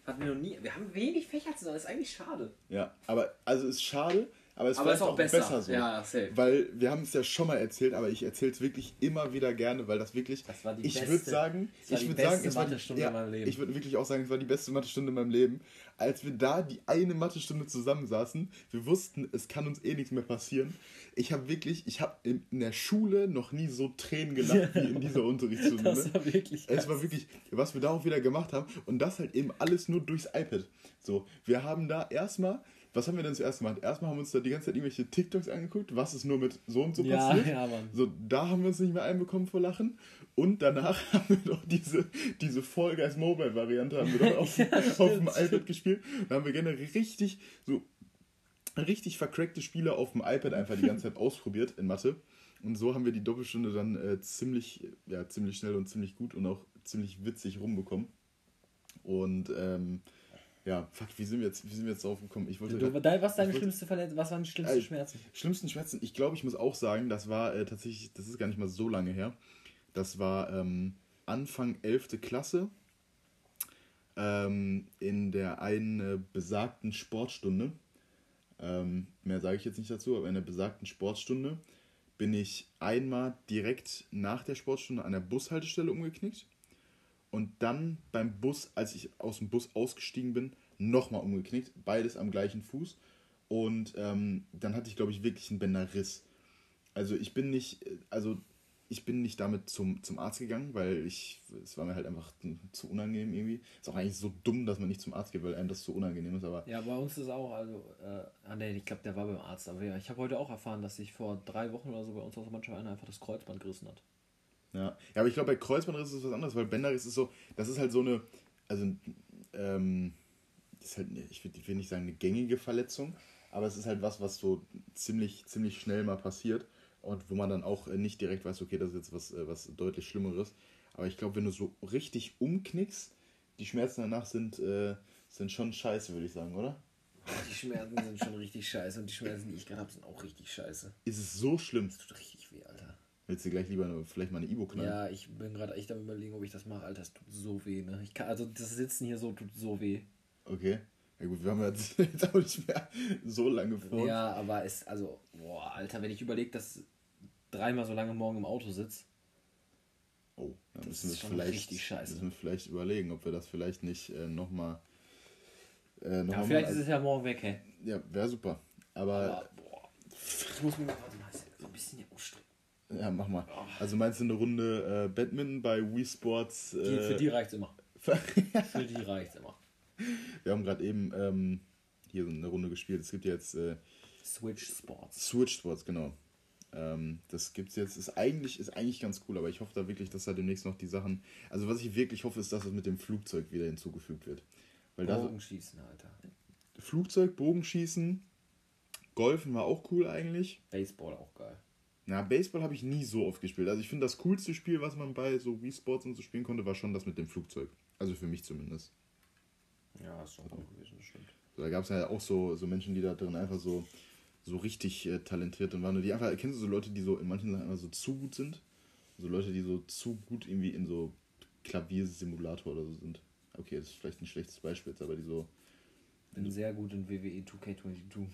Hatten wir noch nie. Wir haben wenig Fächer zusammen, das ist eigentlich schade. Ja, aber also ist schade, aber es Aber ist ist auch besser. so. Ja, safe. Weil wir haben es ja schon mal erzählt, aber ich erzähle es wirklich immer wieder gerne, weil das wirklich. Das war die ich beste- würde sagen, ich die würde sagen, es war die, Mathestunde ja, in meinem Leben. Ich würde wirklich auch sagen, es war die beste Mathestunde in meinem Leben. Als wir da die eine Mathestunde zusammensaßen, wir wussten, es kann uns eh nichts mehr passieren. Ich habe wirklich, ich habe in, in der Schule noch nie so Tränen gelacht wie in dieser Unterrichtsstunde. Das ne? war wirklich. Es war wirklich, was wir da auch wieder gemacht haben. Und das halt eben alles nur durchs iPad. So, wir haben da erstmal, was haben wir denn zuerst gemacht? Erstmal haben wir uns da die ganze Zeit irgendwelche TikToks angeguckt, was ist nur mit so und so Ja, passiert. ja, Mann. So, da haben wir uns nicht mehr einbekommen vor Lachen. Und danach haben wir doch diese, diese Fall Guys Mobile Variante haben wir doch auf, Ja, auf dem iPad gespielt. Da haben wir generell richtig, so richtig vercrackte Spiele auf dem iPad einfach die ganze Zeit ausprobiert in Mathe. Und so haben wir die Doppelstunde dann äh, ziemlich, ja, ziemlich schnell und ziemlich gut und auch ziemlich witzig rumbekommen. Und ähm, ja, fuck, wie sind wir jetzt, wie sind wir jetzt drauf gekommen? Ich wollte Du, dein- was, deine schlimmste Verletzung, was waren die schlimmsten Äh, Schmerzen? Schlimmsten Schmerzen, ich glaube, ich muss auch sagen, das war äh, tatsächlich, das ist gar nicht mal so lange her. Das war ähm, Anfang 11. Klasse ähm, in der einen äh, besagten Sportstunde. Ähm, mehr sage ich jetzt nicht dazu, aber in der besagten Sportstunde bin ich einmal direkt nach der Sportstunde an der Bushaltestelle umgeknickt und dann beim Bus, als ich aus dem Bus ausgestiegen bin, nochmal umgeknickt. Beides am gleichen Fuß. Und ähm, dann hatte ich, glaube ich, wirklich einen Bänderriss. Also ich bin nicht, äh, also ich bin nicht damit zum, zum Arzt gegangen, weil ich, es war mir halt einfach zu unangenehm irgendwie. Ist auch eigentlich so dumm, dass man nicht zum Arzt geht, weil einem das so unangenehm ist, aber Ja, bei uns ist auch, also, äh, ah, ich glaube, der war beim Arzt, aber ja, ich habe heute auch erfahren, dass sich vor drei Wochen oder so bei uns aus der Mannschaft einer einfach das Kreuzband gerissen hat. Ja, ja aber ich glaube, bei Kreuzbandriss ist es was anderes, weil Bänderriss ist so, das ist halt so eine, also, ähm, das ist halt, eine- ich will, ich will nicht sagen eine gängige Verletzung, aber es ist halt was, was so ziemlich, ziemlich schnell mal passiert und wo man dann auch äh, nicht direkt weiß, okay, das ist jetzt was, äh, was deutlich Schlimmeres. Aber ich glaube, wenn du so richtig umknickst, die Schmerzen danach sind, äh, sind schon scheiße, würde ich sagen, oder? Die Schmerzen sind schon richtig scheiße und die Schmerzen, die ich gerade habe, sind auch richtig scheiße. Ist es so schlimm? Das tut richtig weh, Alter. Willst du gleich lieber eine, vielleicht mal eine Ibo knallen? Ja, ich bin gerade echt am überlegen, ob ich das mache, Alter. Das tut so weh, ne? Ich kann, also das Sitzen hier so tut so weh. Okay. Ja gut, wir haben jetzt, jetzt auch nicht mehr so lange vor. uns. Ja, aber es, also, boah, Alter, wenn ich überlege, dass dreimal so lange morgen im Auto sitze. Oh, dann Das müssen wir ist schon vielleicht, richtig scheiße. müssen wir vielleicht überlegen, ob wir das vielleicht nicht äh, nochmal. Äh, noch Ja, mal vielleicht mal- ist es ja morgen weg, hä? Ja, wäre super. Aber, Aber, boah. Ich muss mir mal, so ein bisschen hier ausstrecken. Ja, mach mal. Also meinst du eine Runde äh, Badminton bei Wii Sports? Die, Äh, für die reicht's immer. Für die reicht's immer. wir haben gerade eben ähm, hier so eine Runde gespielt. Es gibt jetzt äh, Switch Sports. Switch Sports, genau. Ähm, das gibt's jetzt. Ist eigentlich, ist eigentlich ganz cool, aber ich hoffe da wirklich, dass da demnächst noch die Sachen. Also was ich wirklich hoffe, ist, dass es mit dem Flugzeug wieder hinzugefügt wird. Weil Bogenschießen, Alter. Flugzeug, Bogenschießen, Golfen war auch cool eigentlich. Baseball auch geil. Na, Baseball habe ich nie so oft gespielt. Also ich finde, das coolste Spiel, was man bei so Wii Sports und so spielen konnte, war schon das mit dem Flugzeug. Also für mich zumindest. Ja, ist schon cool gewesen, das stimmt. So, da gab es ja auch so, so Menschen, die da drin einfach so, so richtig äh, talentiert und waren. Und die einfach, kennst du so Leute, die so in manchen Sachen einfach so zu gut sind? So Leute, die so zu gut irgendwie in so Klaviersimulator oder so sind. Okay, das ist vielleicht ein schlechtes Beispiel jetzt, aber die so, Bin sehr gut in E WWE 2K22.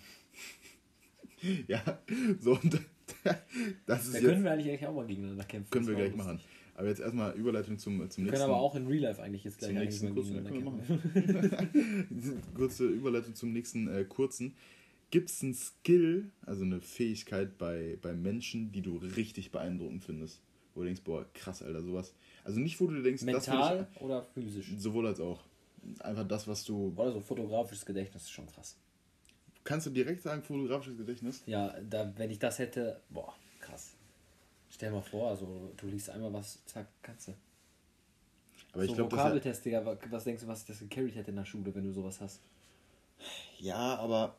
ja, so und das ist Da jetzt, können wir eigentlich, auch mal gegeneinander kämpfen. können wir Das gleich machen. Aber jetzt erstmal Überleitung zum, zum Wir nächsten. können aber auch in Real Life eigentlich jetzt gleich zum nächsten kurzen, wir. Kurze Überleitung zum nächsten äh, kurzen. Gibt es einen Skill, also eine Fähigkeit bei, bei Menschen, die du richtig beeindruckend findest? Wo du denkst, boah, krass, Alter, sowas. Also nicht, wo du denkst, das Mental würde oder physisch? ich, sowohl als auch. Einfach das, was du. Oder so fotografisches Gedächtnis ist schon krass. Kannst du direkt sagen, fotografisches Gedächtnis? Ja, da, wenn ich das hätte, boah, krass. Stell dir mal vor, also du liest einmal was, zack, kannst du. Aber so ich glaube, Vokabeltest, Digga, was denkst du, was ich das gecarried hätte in der Schule, wenn du sowas hast? Ja, aber.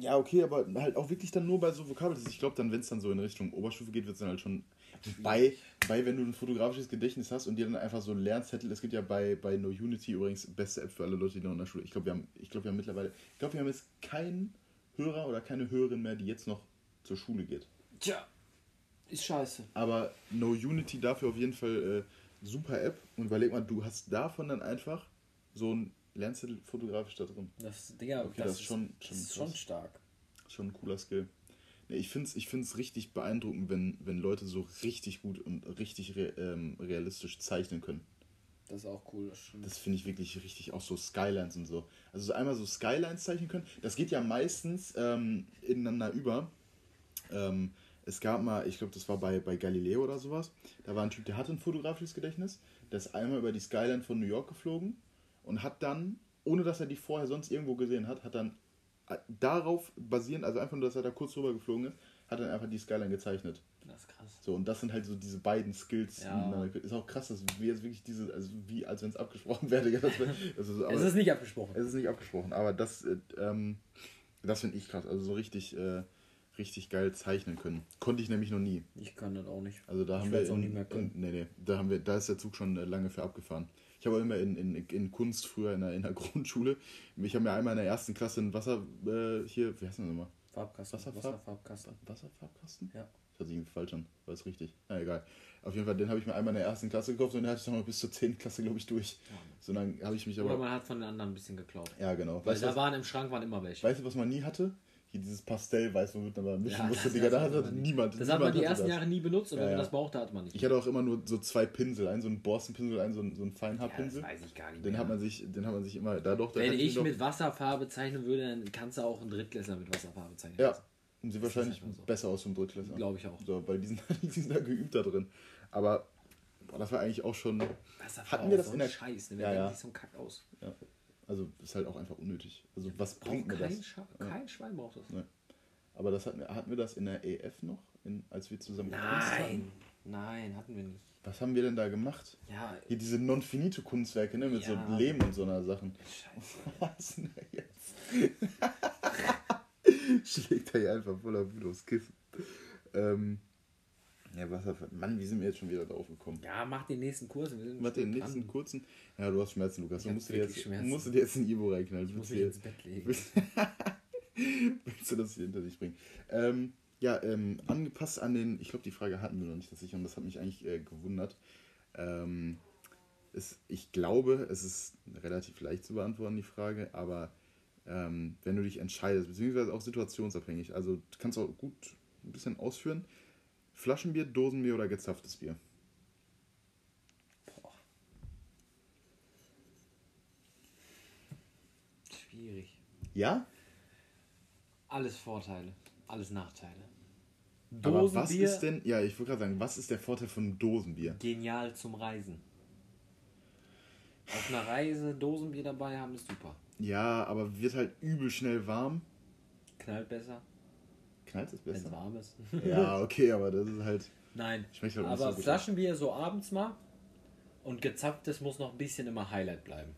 Ja, okay, aber halt auch wirklich dann nur bei so Vokabeltests. Ich glaube, dann, wenn es dann so in Richtung Oberstufe geht, wird es dann halt schon. Bei, bei, wenn du ein fotografisches Gedächtnis hast und dir dann einfach so Lernzettel, es gibt ja bei, bei No Unity übrigens beste App für alle Leute, die noch in der Schule. Ich glaube, wir haben, ich glaube, wir haben mittlerweile, ich glaube, wir haben jetzt keinen Hörer oder keine Hörerin mehr, die jetzt noch zur Schule geht. Tja, ist scheiße. Aber No Unity dafür auf jeden Fall äh, super App. Und überleg mal, du hast davon dann einfach so ein Lernzettel fotografisch da drin. Das, Digga, Okay, das, das ist schon- schon ist schon stark. Schon ein cooler Skill. Nee, ich finde es ich find's richtig beeindruckend, wenn, wenn Leute so richtig gut und richtig re, ähm, realistisch zeichnen können. Das ist auch cool. Das. Das finde ich wirklich richtig, auch so Skylines und so. Also so einmal so Skylines zeichnen können, das geht ja meistens ähm, ineinander über. Ähm, es gab mal, ich glaube, das war bei, bei Galileo oder sowas, da war ein Typ, der hatte ein fotografisches Gedächtnis, der ist einmal über die Skyline von New York geflogen und hat dann, ohne dass er die vorher sonst irgendwo gesehen hat, hat dann äh, darauf basierend, also einfach nur, dass er da kurz rüber geflogen ist, hat dann einfach die Skyline gezeichnet. das ist krass. So, und das sind halt so diese beiden Skills. Ja. Ist auch krass, dass wir jetzt wirklich diese, also wie, als wenn es abgesprochen wäre. Also, es ist nicht abgesprochen. es ist nicht abgesprochen, aber das, äh, ähm, das finde ich krass. Also so richtig, äh, richtig geil zeichnen können. Konnte ich nämlich noch nie. Ich kann das auch nicht. Also da Ich haben wir auch in, nie mehr können. in, nee, nee, da haben wir, da ist der Zug schon äh, lange für abgefahren. Ich habe immer in, in, in Kunst früher in der, in der Grundschule, ich habe mir einmal in der ersten Klasse ein Wasser, äh, hier, wie heißt das nochmal? Farbkasten. Wasserfarb- Wasserfarbkasten. Wasserfarbkasten? Ja. Das hört sich irgendwie falsch an, war es richtig. Na egal. Auf jeden Fall, den habe ich mir einmal in der ersten Klasse gekauft und den hatte ich dann noch bis zur 10. Klasse, glaube ich, durch. So dann habe ich mich Oder aber. man hat von den anderen ein bisschen geklaut. Ja, genau. Weil Weißt da was, waren im Schrank waren immer welche. weißt du, was man nie hatte? Hier dieses Pastellweiß, womit man mal mischen Ja, musste, das- Digga. Da hatte hat man niemand. Das hat man niemand die ersten das. Jahre nie benutzt und Ja, wenn man ja. das brauchte, hat man nicht. Ich hatte auch immer nur so zwei Pinsel, einen so einen Borstenpinsel, einen so einen, so einen ja, das Feinhaarpinsel. weiß ich gar nicht den mehr. hat man sich, den hat man sich immer, da doch, da Wenn ich mich mit Wasserfarbe zeichnen würde, dann kannst du auch einen Drittklässler mit Wasserfarbe zeichnen. ja, und sieht wahrscheinlich so. besser aus vom Drittklässler. Glaube ich auch. So, weil die sind, die sind da geübt da drin. Aber boah, das war eigentlich auch schon, Wasserfarbe Hatten wir das so in der- Scheiß, ne? Ja, Wer ja. sich so ein Kack aus? ja, also ist halt auch einfach unnötig. Also was Braucht bringt mir kein, das? Scha Ja. kein Schwein braucht das. Ne. Aber das hatten wir, hatten wir das in der EF noch, in, als wir zusammen getanzt Nein, haben? nein, hatten wir nicht. Was haben wir denn da gemacht? Ja, Hier diese Non-Finito-Kunstwerke, ne? Mit Ja. so Lehm und so einer Sachen. scheiße. Was denn jetzt? Schlägt er hier einfach voller Wut aufs Kissen. Ähm, ja, was hat, Mann, wie sind wir jetzt schon wieder drauf gekommen? Ja, mach den nächsten Kurs. Wir Warte, den nächsten dran. kurzen. Ja, du hast Schmerzen, Lukas. Ich Du musst dir, jetzt, Schmerzen. musst du dir jetzt ein Ibo reinknallen. Ich muss mich ins Bett legen. willst, willst du das hier hinter dich bringen? Ähm, ja, ähm, angepasst an den, ich glaube, die Frage hatten wir noch nicht tatsächlich und das hat mich eigentlich äh, gewundert. Ähm, es, ich glaube, es ist relativ leicht zu beantworten, die Frage, aber ähm, wenn du dich entscheidest, beziehungsweise auch situationsabhängig, also du kannst auch gut ein bisschen ausführen, Flaschenbier, Dosenbier oder gezapftes Bier? Boah. Schwierig. Ja? Alles Vorteile, alles Nachteile. Aber was Dosenbier, ist denn, ja, ich wollte gerade sagen, was ist der Vorteil von Dosenbier? genial zum Reisen. Auf einer Reise Dosenbier dabei haben ist super. Ja, aber wird halt übel schnell warm. Knallt besser, Knallt es wenn es besser? warm ist. Ja, okay, aber das ist halt. Nein, Schmeckt halt aber so. Flaschenbier so abends mal und gezapftes muss noch ein bisschen immer Highlight bleiben.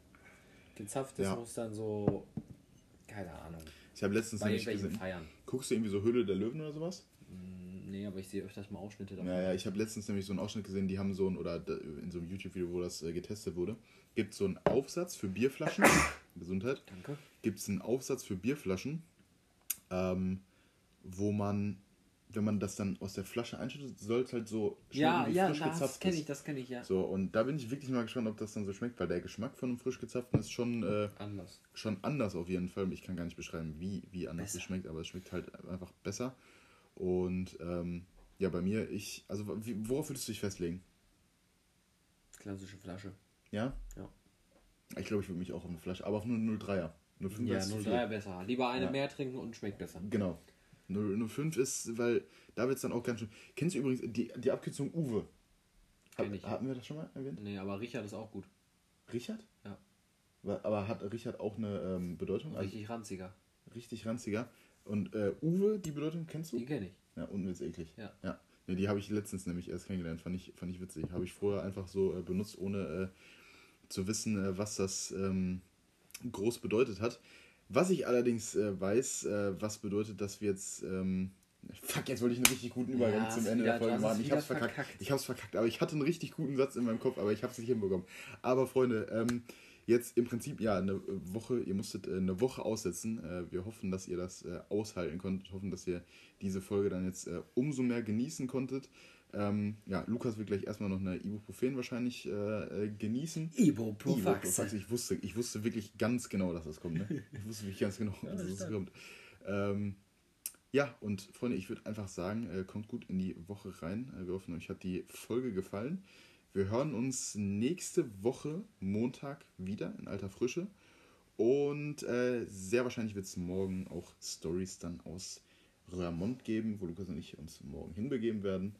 Gezapftes Ja. muss dann so, keine Ahnung, Ich habe letztens nämlich gesehen. Feiern. Guckst du irgendwie so Höhle der Löwen oder sowas? Mm, Nee, aber ich sehe öfters mal Ausschnitte davon. Ja, ja, ich habe letztens nämlich so einen Ausschnitt gesehen, die haben so ein, oder in so einem YouTube-Video, wo das äh, getestet wurde, gibt so einen Aufsatz für Bierflaschen. Gesundheit. Danke. Gibt es einen Aufsatz für Bierflaschen, ähm, wo man, wenn man das dann aus der Flasche einschüttet, soll es halt so Ja, schmecken, wie ja, frisch das gezapft kenne ich, das kenne ich ja. So, und da bin ich wirklich mal gespannt, ob das dann so schmeckt, weil der Geschmack von einem frisch gezapften ist schon, äh, Anders. schon anders auf jeden Fall. Ich kann gar nicht beschreiben, wie, wie anders Besser. es schmeckt, aber es schmeckt halt einfach besser. Und ähm, ja, bei mir, ich, also wie, worauf würdest du dich festlegen? Klassische Flasche. Ja? Ja. Ich glaube, ich würde mich auch auf eine Flasche, aber auf nur 03er. 05 Ja, ist zu 03 besser. Lieber eine Ja. mehr trinken und schmeckt besser. Genau. 05 ist, weil da wird es dann auch ganz schön. Kennst du übrigens die, die Abkürzung Uwe? Hat, Kenn ich. Hatten wir das schon mal erwähnt? Nee, aber Richard ist auch gut. Richard? Ja. Aber hat Richard auch eine ähm, Bedeutung? Also Richtig ranziger. richtig ranziger. Und äh, Uwe, die Bedeutung kennst du? Die kenne ich. Ja, unwitz eklig. Ja. ja. Nee, die habe ich letztens nämlich erst kennengelernt. Fand ich, fand ich witzig. Habe ich vorher einfach so äh, benutzt, ohne äh, zu wissen, äh, was das ähm, groß bedeutet hat. Was ich allerdings äh, weiß, äh, was bedeutet, dass wir jetzt. Ähm, fuck, jetzt wollte ich einen richtig guten Übergang Ja, zum Ende wieder- der Folge machen. Ich hab's verkackt. verkackt. Ich hab's verkackt. Aber ich hatte einen richtig guten Satz in meinem Kopf, aber ich hab's nicht hinbekommen. Aber Freunde, ähm, jetzt im Prinzip ja eine Woche, ihr musstet äh, eine Woche aussetzen. Äh, wir hoffen, dass ihr das äh, aushalten konntet, hoffen, dass ihr diese Folge dann jetzt umso mehr genießen konntet. Ähm, ja, Lukas wird gleich erstmal noch eine Ibuprofen wahrscheinlich äh, äh, genießen. Ibuprofax. Ibuprofax. Ich wusste, ich wusste wirklich ganz genau, dass das kommt. Ne? Ich wusste wirklich ganz genau, dass das kommt. Ähm, ja, und Freunde, ich würde einfach sagen, äh, kommt gut in die Woche rein. Äh, wir hoffen, euch hat die Folge gefallen. Wir hören uns nächste Woche Montag wieder in alter Frische. Und äh, sehr wahrscheinlich wird es morgen auch Stories dann aus Röhrmond geben, wo Lukas und ich uns morgen hinbegeben werden.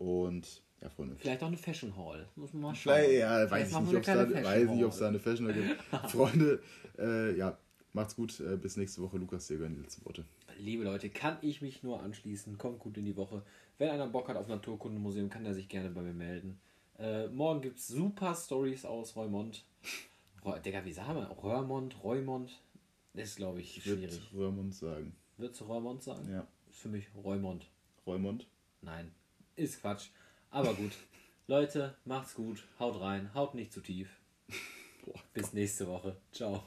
Und ja, Freunde. Vielleicht auch eine Fashion Hall. Muss man mal schauen. Vielleicht, ja, Vielleicht weiß ich nicht, ob es da, weiß Fashion nicht, ob's da Hall. eine Fashion Hall gibt. Freunde, äh, ja, macht's gut. Äh, bis nächste Woche. Lukas, dir gehören die letzten Worte. Liebe Leute, kann ich mich nur anschließen. Kommt gut in die Woche. Wenn einer Bock hat auf Naturkundemuseum, kann er sich gerne bei mir melden. Äh, morgen gibt es super Stories aus Reumont. Reu, Digga, wie sagen wir? Röhrmond, Reumont? Das ist, glaube ich, Ich würde schwierig. Röhrmond sagen. Würdest du Reumont sagen? Ja. Für mich Reumont. Reumond. Nein, ist Quatsch. Aber gut. Leute, macht's gut. Haut rein. Haut nicht zu tief. Bis nächste Woche. Ciao.